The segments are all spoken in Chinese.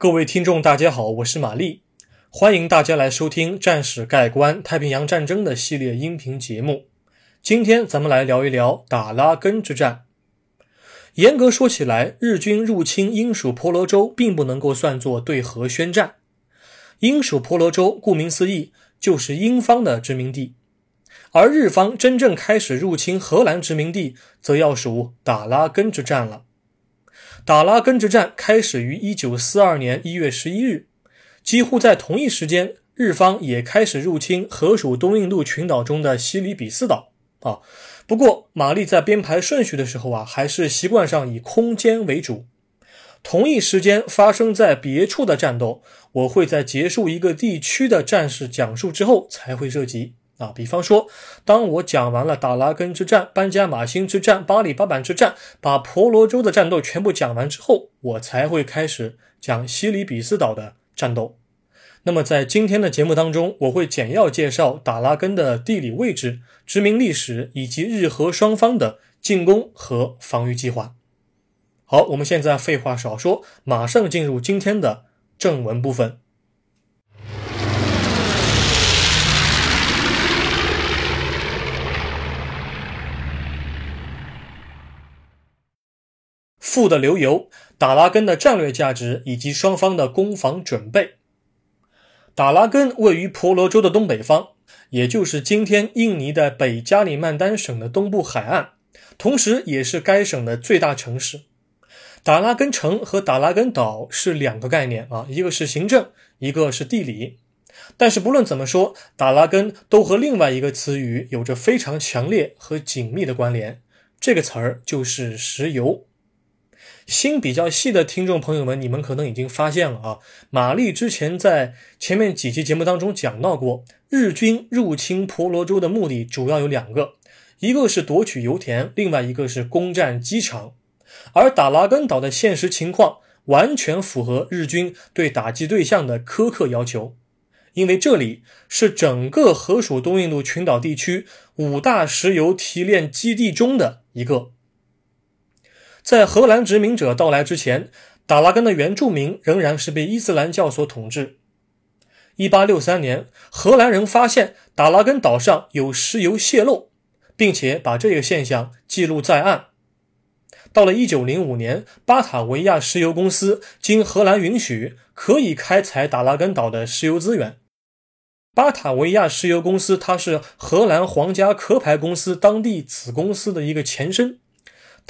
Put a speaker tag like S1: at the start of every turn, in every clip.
S1: 各位听众，大家好，我是玛丽，欢迎大家来收听《战史概观：太平洋战争》的系列音频节目。今天咱们来聊一聊打拉根之战。严格说起来，日军入侵英属婆罗洲并不能够算作对荷宣战。英属婆罗洲顾名思义就是英方的殖民地，而日方真正开始入侵荷兰殖民地，则要数打拉根之战了。打拉根之战开始于一九四二年一月十一日，几乎在同一时间，日方也开始入侵荷属东印度群岛中的西里比斯岛。啊，不过玛丽在编排顺序的时候啊，还是习惯上以空间为主。同一时间发生在别处的战斗，我会在结束一个地区的战事讲述之后才会涉及。啊，比方说，当我讲完了达拉根之战、班加马星之战、巴里巴板之战，把婆罗洲的战斗全部讲完之后，我才会开始讲西里比斯岛的战斗。那么，在今天的节目当中，我会简要介绍达拉根的地理位置、殖民历史以及日荷双方的进攻和防御计划。好，我们现在废话少说，马上进入今天的正文部分。富的流油，达拉根的战略价值以及双方的攻防准备。达拉根位于婆罗洲的东北方，也就是今天印尼的北加里曼丹省的东部海岸，同时也是该省的最大城市。达拉根城和达拉根岛是两个概念啊，一个是行政，一个是地理。但是不论怎么说，达拉根都和另外一个词语有着非常强烈和紧密的关联，这个词儿就是石油。心比较细的听众朋友们，你们可能已经发现了啊，玛丽之前在前面几期节目当中讲到过，日军入侵婆罗洲的目的主要有两个，一个是夺取油田，另外一个是攻占机场。而打拉根岛的现实情况完全符合日军对打击对象的苛刻要求，因为这里是整个荷属东印度群岛地区五大石油提炼基地中的一个。在荷兰殖民者到来之前，达拉根的原住民仍然是被伊斯兰教所统治。1863年，荷兰人发现达拉根岛上有石油泄漏，并且把这个现象记录在案。到了1905年，巴塔维亚石油公司经荷兰允许，可以开采达拉根岛的石油资源。巴塔维亚石油公司，它是荷兰皇家壳牌公司当地子公司的一个前身。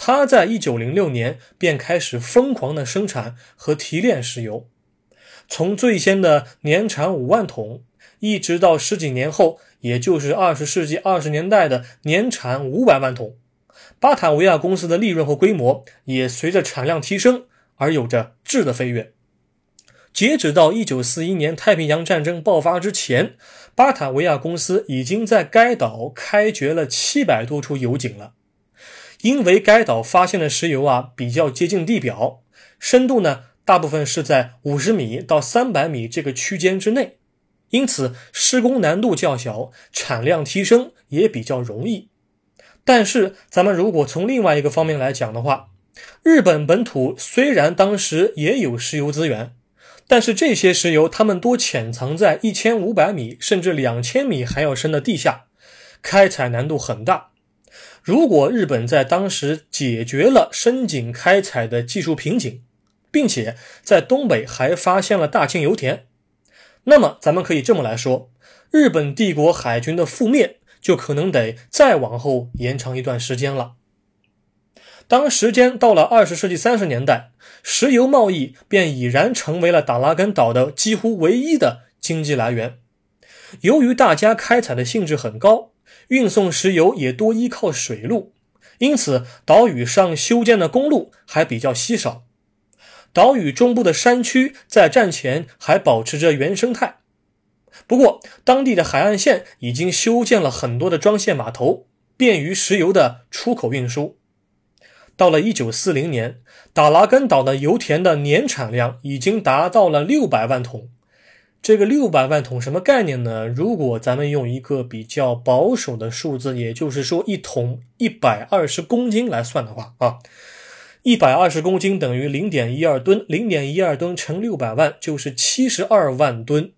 S1: 他在一九零六年便开始疯狂的生产和提炼石油，从最先的年产五万桶，一直到十几年后，也就是二十世纪二十年代的年产五百万桶。巴塔维亚公司的利润和规模也随着产量提升而有着质的飞跃。截止到一九四一年太平洋战争爆发之前，巴塔维亚公司已经在该岛开掘了七百多处油井了。因为该岛发现的石油啊比较接近地表，深度呢大部分是在五十米到三百米这个区间之内，因此施工难度较小，产量提升也比较容易。但是咱们如果从另外一个方面来讲的话，日本本土虽然当时也有石油资源，但是这些石油它们多潜藏在一千五百米甚至两千米还要深的地下，开采难度很大。如果日本在当时解决了深井开采的技术瓶颈，并且在东北还发现了大庆油田，那么咱们可以这么来说，日本帝国海军的覆灭就可能得再往后延长一段时间了。当时间到了二十世纪三十年代，石油贸易便已然成为了达拉根岛的几乎唯一的经济来源。由于大家开采的兴致很高。运送石油也多依靠水路，因此岛屿上修建的公路还比较稀少。岛屿中部的山区在战前还保持着原生态，不过当地的海岸线已经修建了很多的装卸码头，便于石油的出口运输。到了1940年，达拉根岛的油田的年产量已经达到了600万桶。这个六百万桶什么概念呢？如果咱们用一个比较保守的数字，也就是说一桶一百二十公斤来算的话啊，一百二十公斤等于零点一二吨，零点一二吨乘六百万就是七十二万吨。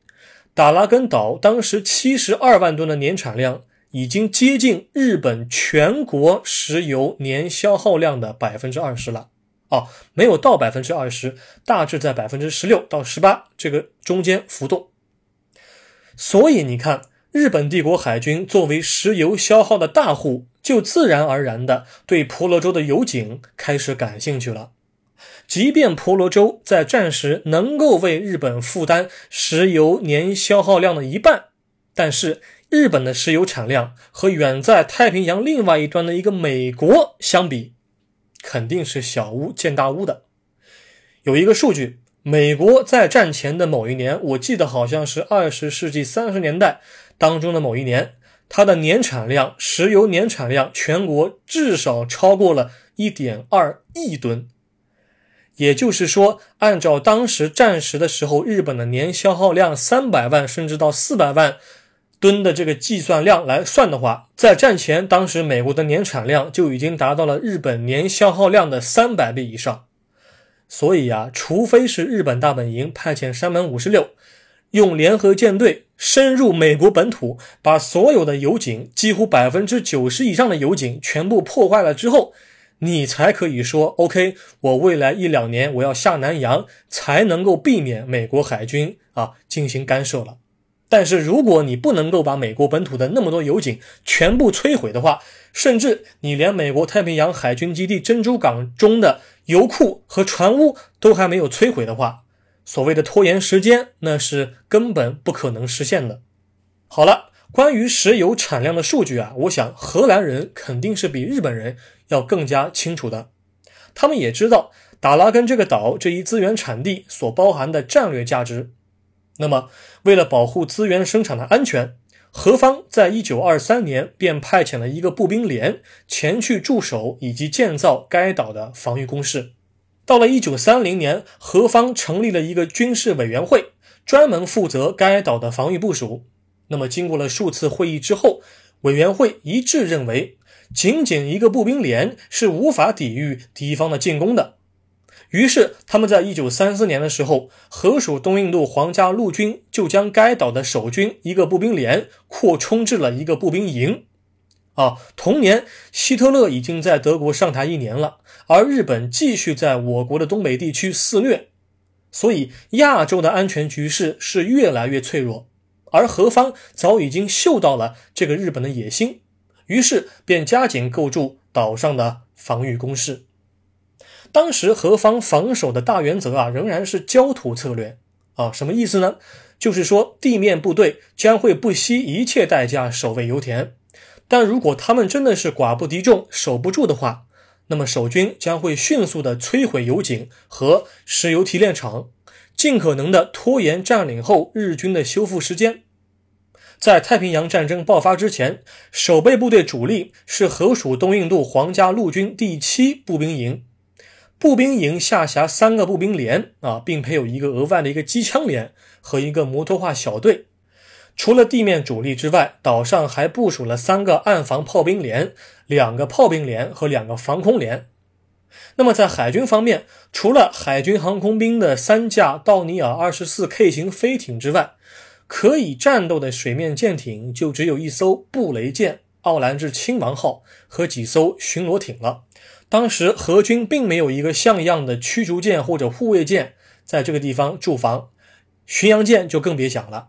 S1: 达拉根岛当时七十二万吨的年产量，已经接近日本全国石油年消耗量的百分之二十了。哦，没有到百分之二十，大致在百分之十六到十八这个中间浮动。所以你看，日本帝国海军作为石油消耗的大户，就自然而然的对婆罗洲的油井开始感兴趣了。即便婆罗洲在战时能够为日本负担石油年消耗量的一半，但是日本的石油产量和远在太平洋另外一端的一个美国相比，肯定是小巫见大巫的。有一个数据，美国在战前的某一年，我记得好像是二十世纪三十年代当中的某一年，它的年产量，石油年产量全国至少超过了一点二亿吨。也就是说，按照当时战时的时候日本的年消耗量三百万甚至到四百万吨的这个计算量来算的话，在战前，当时美国的年产量就已经达到了日本年消耗量的三百倍以上。所以呀，除非是日本大本营派遣山本五十六，用联合舰队深入美国本土，把所有的油井，几乎百分之九十以上的油井全部破坏了之后。你才可以说 OK，我未来一两年我要下南洋，才能够避免美国海军啊进行干涉了。但是如果你不能够把美国本土的那么多油井全部摧毁的话，甚至你连美国太平洋海军基地珍珠港中的油库和船坞都还没有摧毁的话，所谓的拖延时间，那是根本不可能实现的。好了。关于石油产量的数据啊，我想荷兰人肯定是比日本人要更加清楚的。他们也知道达拉根这个岛这一资源产地所包含的战略价值。那么，为了保护资源生产的安全，何方在一九二三年便派遣了一个步兵连前去驻守以及建造该岛的防御工事。到了一九三零年，何方成立了一个军事委员会，专门负责该岛的防御部署。那么，经过了数次会议之后，委员会一致认为，仅仅一个步兵连是无法抵御敌方的进攻的。于是，他们在一九三四年的时候，荷属东印度皇家陆军就将该岛的守军一个步兵连扩充至了一个步兵营。啊，同年，希特勒已经在德国上台一年了，而日本继续在我国的东北地区肆虐，所以亚洲的安全局势是越来越脆弱。而何方早已经嗅到了这个日本的野心，于是便加紧构筑岛上的防御工事。当时何方防守的大原则啊，仍然是焦土策略啊，什么意思呢？就是说地面部队将会不惜一切代价守卫油田，但如果他们真的是寡不敌众，守不住的话，那么守军将会迅速的摧毁油井和石油提炼厂。尽可能的拖延占领后日军的修复时间。在太平洋战争爆发之前，守备部队主力是荷属东印度皇家陆军第七步兵营，步兵营下辖三个步兵连啊，并配有一个额外的一个机枪连和一个摩托化小队。除了地面主力之外，岛上还部署了三个岸防炮兵连、两个炮兵连和两个防空连。那么在海军方面，除了海军航空兵的三架道尼尔二十四 K 型飞艇之外，可以战斗的水面舰艇就只有一艘布雷舰“奥兰治亲王号”和几艘巡逻艇了。当时荷军并没有一个像样的驱逐舰或者护卫舰在这个地方驻防，巡洋舰就更别想了。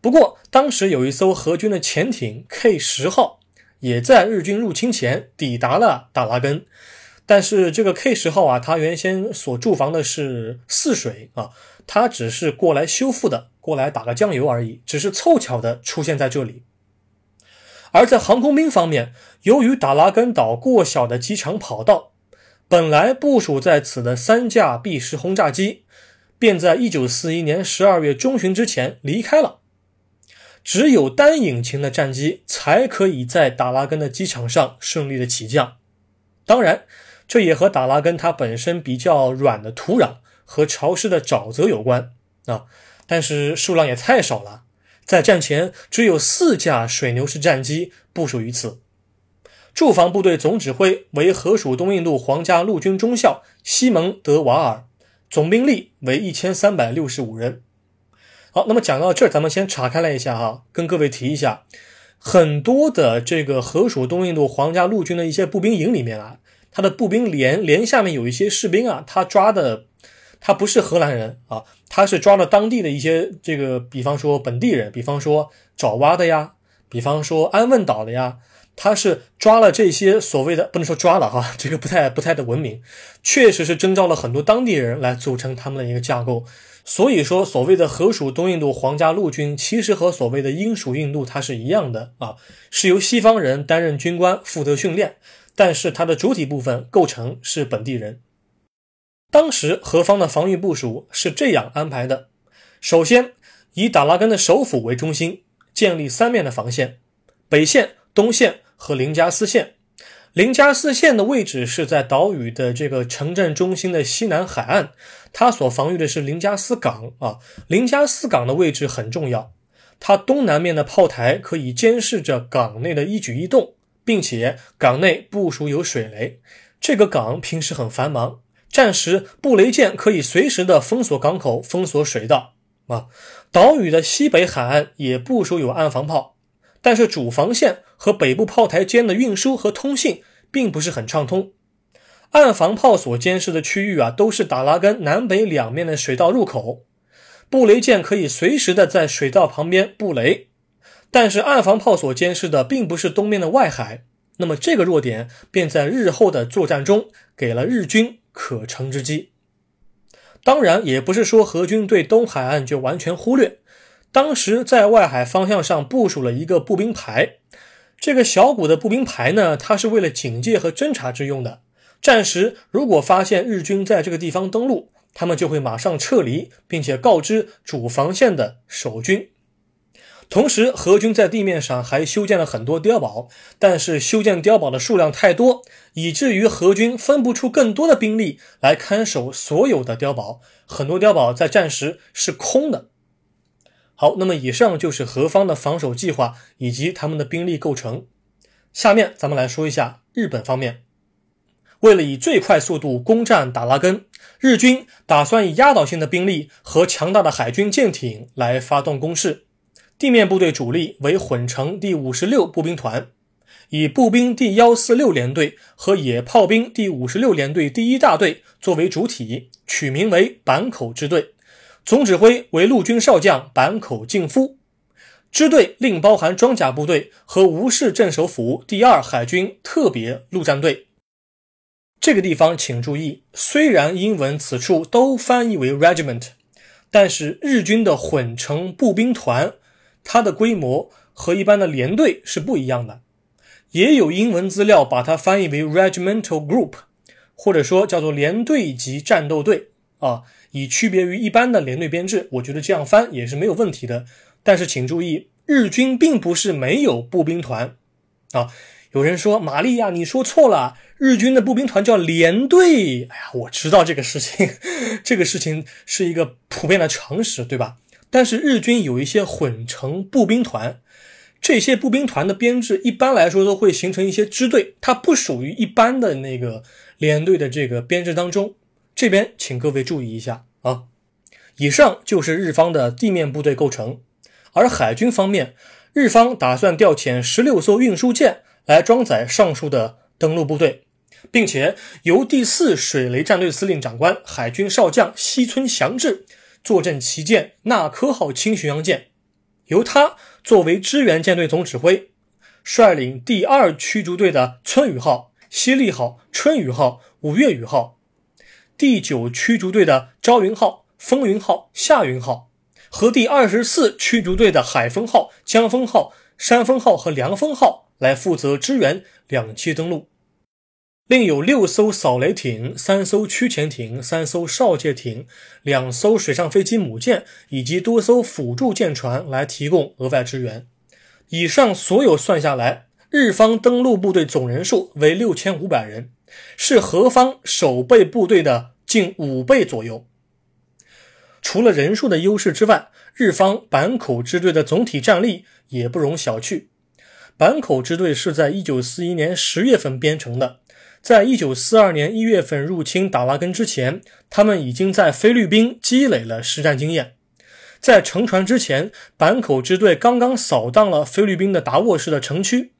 S1: 不过，当时有一艘荷军的潜艇 K 十号，也在日军入侵前抵达了达拉根。但是这个 K 十号啊，它原先所驻防的是泗水啊，它只是过来修复的，过来打个酱油而已，只是凑巧的出现在这里。而在航空兵方面，由于达拉根岛过小的机场跑道，本来部署在此的三架 B 十轰炸机，便在一九四一年十二月中旬之前离开了。只有单引擎的战机才可以在达拉根的机场上顺利的起降，当然。这也和达拉根它本身比较软的土壤和潮湿的沼泽有关啊，但是数量也太少了，在战前只有四架水牛式战机部署于此。驻防部队总指挥为河属东印度皇家陆军中校西蒙德瓦尔，总兵力为一千三百六十五人。好，那么讲到这儿，咱们先岔开来一下哈，跟各位提一下，很多的这个河属东印度皇家陆军的一些步兵营里面啊，他的步兵连连下面有一些士兵啊，他抓的他不是荷兰人啊，他是抓了当地的一些这个，比方说本地人，比方说爪哇的呀，比方说安汶岛的呀。他是抓了这些所谓的不能说抓了哈，这个不太不太的文明，确实是征召了很多当地人来组成他们的一个架构。所以说，所谓的荷属东印度皇家陆军，其实和所谓的英属印度它是一样的啊，是由西方人担任军官负责训练，但是它的主体部分构成是本地人。当时何方的防御部署是这样安排的：首先以达拉根的首府为中心，建立三面的防线，北线、东线。和林加斯线，林加斯线的位置是在岛屿的这个城镇中心的西南海岸，它所防御的是林加斯港啊。林加斯港的位置很重要，它东南面的炮台可以监视着港内的一举一动，并且港内部署有水雷。这个港平时很繁忙，战时布雷舰可以随时的封锁港口、封锁水道啊。岛屿的西北海岸也部署有岸防炮。但是主防线和北部炮台间的运输和通信并不是很畅通，岸防炮所监视的区域啊，都是打拉根南北两面的水道入口，布雷舰可以随时的在水道旁边布雷，但是岸防炮所监视的并不是东面的外海，那么这个弱点便在日后的作战中给了日军可乘之机。当然，也不是说何军对东海岸就完全忽略。当时在外海方向上部署了一个步兵排，这个小股的步兵排呢，它是为了警戒和侦察之用的。战时如果发现日军在这个地方登陆，他们就会马上撤离，并且告知主防线的守军。同时，荷军在地面上还修建了很多碉堡，但是修建碉堡的数量太多，以至于荷军分不出更多的兵力来看守所有的碉堡，很多碉堡在战时是空的。好，那么以上就是何方的防守计划以及他们的兵力构成。下面咱们来说一下日本方面。为了以最快速度攻占达拉根，日军打算以压倒性的兵力和强大的海军舰艇来发动攻势。地面部队主力为混成第五十六步兵团，以步兵第幺四六联队和野炮兵第五十六联队第一大队作为主体，取名为坂口支队。总指挥为陆军少将坂口敬夫，支队另包含装甲部队和吴市镇守府第二海军特别陆战队。这个地方请注意，虽然英文此处都翻译为 regiment，但是日军的混成步兵团，它的规模和一般的连队是不一样的。也有英文资料把它翻译为 regimental group，或者说叫做连队级战斗队啊。以区别于一般的连队编制，我觉得这样翻也是没有问题的。但是请注意，日军并不是没有步兵团啊。有人说玛利亚，你说错了，日军的步兵团叫连队。哎呀，我知道这个事情，这个事情是一个普遍的常识，对吧？但是日军有一些混成步兵团，这些步兵团的编制一般来说都会形成一些支队，它不属于一般的那个连队的这个编制当中。这边请各位注意一下啊，以上就是日方的地面部队构成，而海军方面，日方打算调遣十六艘运输舰来装载上述的登陆部队，并且由第四水雷战队司令长官海军少将西村祥治坐镇旗舰纳科号轻巡洋舰，由他作为支援舰队总指挥，率领第二驱逐队的春雨号、西利号、春雨号、五月雨号。第九驱逐队的朝云号、风云号、夏云号，和第二十四驱逐队的海风号、江风号、山风号和凉风号来负责支援两栖登陆。另有六艘扫雷艇、三艘驱潜艇、三艘哨戒艇、两艘水上飞机母舰以及多艘辅助舰船来提供额外支援。以上所有算下来，日方登陆部队总人数为六千五百人。是何方守备部队的近五倍左右。除了人数的优势之外，日方坂口支队的总体战力也不容小觑。坂口支队是在1941年10月份编成的，在1942年1月份入侵达拉根之前，他们已经在菲律宾积累了实战经验。在乘船之前，坂口支队刚刚扫荡了菲律宾的达沃市的城区，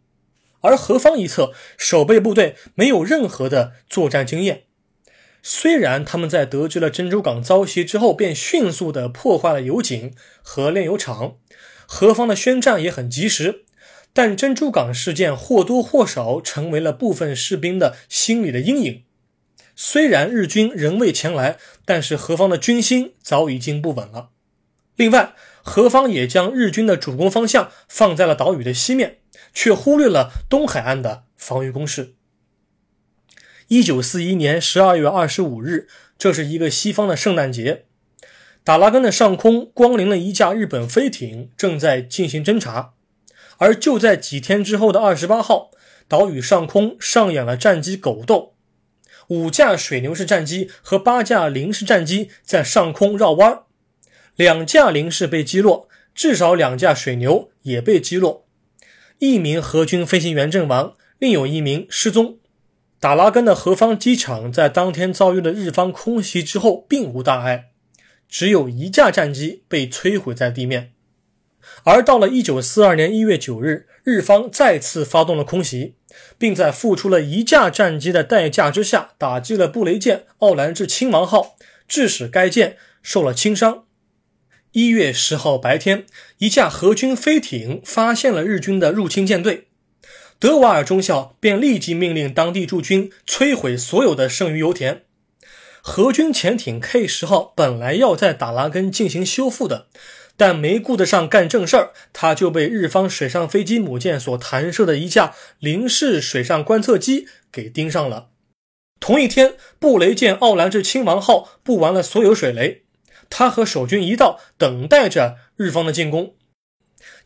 S1: 而何方一侧守备部队没有任何的作战经验。虽然他们在得知了珍珠港遭袭之后，便迅速地破坏了油井和炼油厂，何方的宣战也很及时，但珍珠港事件或多或少成为了部分士兵的心理的阴影。虽然日军仍未前来，但是何方的军心早已经不稳了。另外，何方也将日军的主攻方向放在了岛屿的西面，却忽略了东海岸的防御工事。一九四一年十二月二十五日，这是一个西方的圣诞节。达拉根的上空光临了一架日本飞艇，正在进行侦察。而就在几天之后的二十八号，岛屿上空上演了战机狗斗，五架水牛式战机和八架零式战机在上空绕弯，两架零式被击落，至少两架水牛也被击落，一名荷军飞行员阵亡，另有一名失踪。达拉根的何方机场在当天遭遇了日方空袭之后，并无大碍，只有一架战机被摧毁在地面。而到了1942年1月9日，日方再次发动了空袭，并在付出了一架战机的代价之下，打击了布雷舰“奥兰治亲王号”，致使该舰受了轻伤。1月10号白天，一架荷军飞艇发现了日军的入侵舰队。德瓦尔中校便立即命令当地驻军摧毁所有的剩余油田。荷军潜艇 K 十号本来要在达拉根进行修复的，但没顾得上干正事儿，他就被日方水上飞机母舰所弹射的一架零式水上观测机给盯上了。同一天，布雷舰奥兰治亲王号布完了所有水雷，他和守军一道等待着日方的进攻。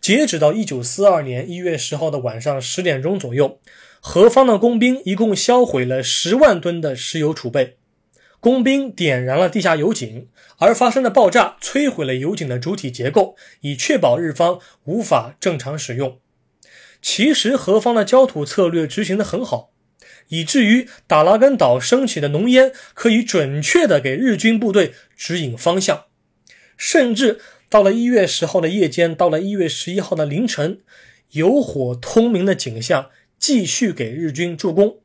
S1: 截止到一九四二年一月十号的晚上十点钟左右，何方的工兵一共销毁了十万吨的石油储备。工兵点燃了地下油井，而发生的爆炸摧毁了油井的主体结构，以确保日方无法正常使用。其实何方的焦土策略执行得很好，以至于达拉根岛升起的浓烟可以准确地给日军部队指引方向，甚至。到了一月十号的夜间，到了一月十一号的凌晨，有火通明的景象继续给日军助攻。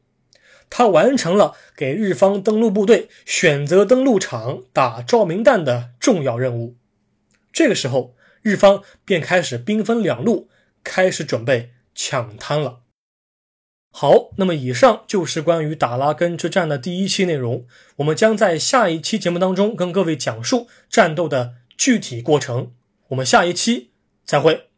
S1: 他完成了给日方登陆部队选择登陆场、打照明弹的重要任务。这个时候，日方便开始兵分两路，开始准备抢滩了。好，那么以上就是关于打拉根之战的第一期内容。我们将在下一期节目当中跟各位讲述战斗的。具体过程，我们下一期再会。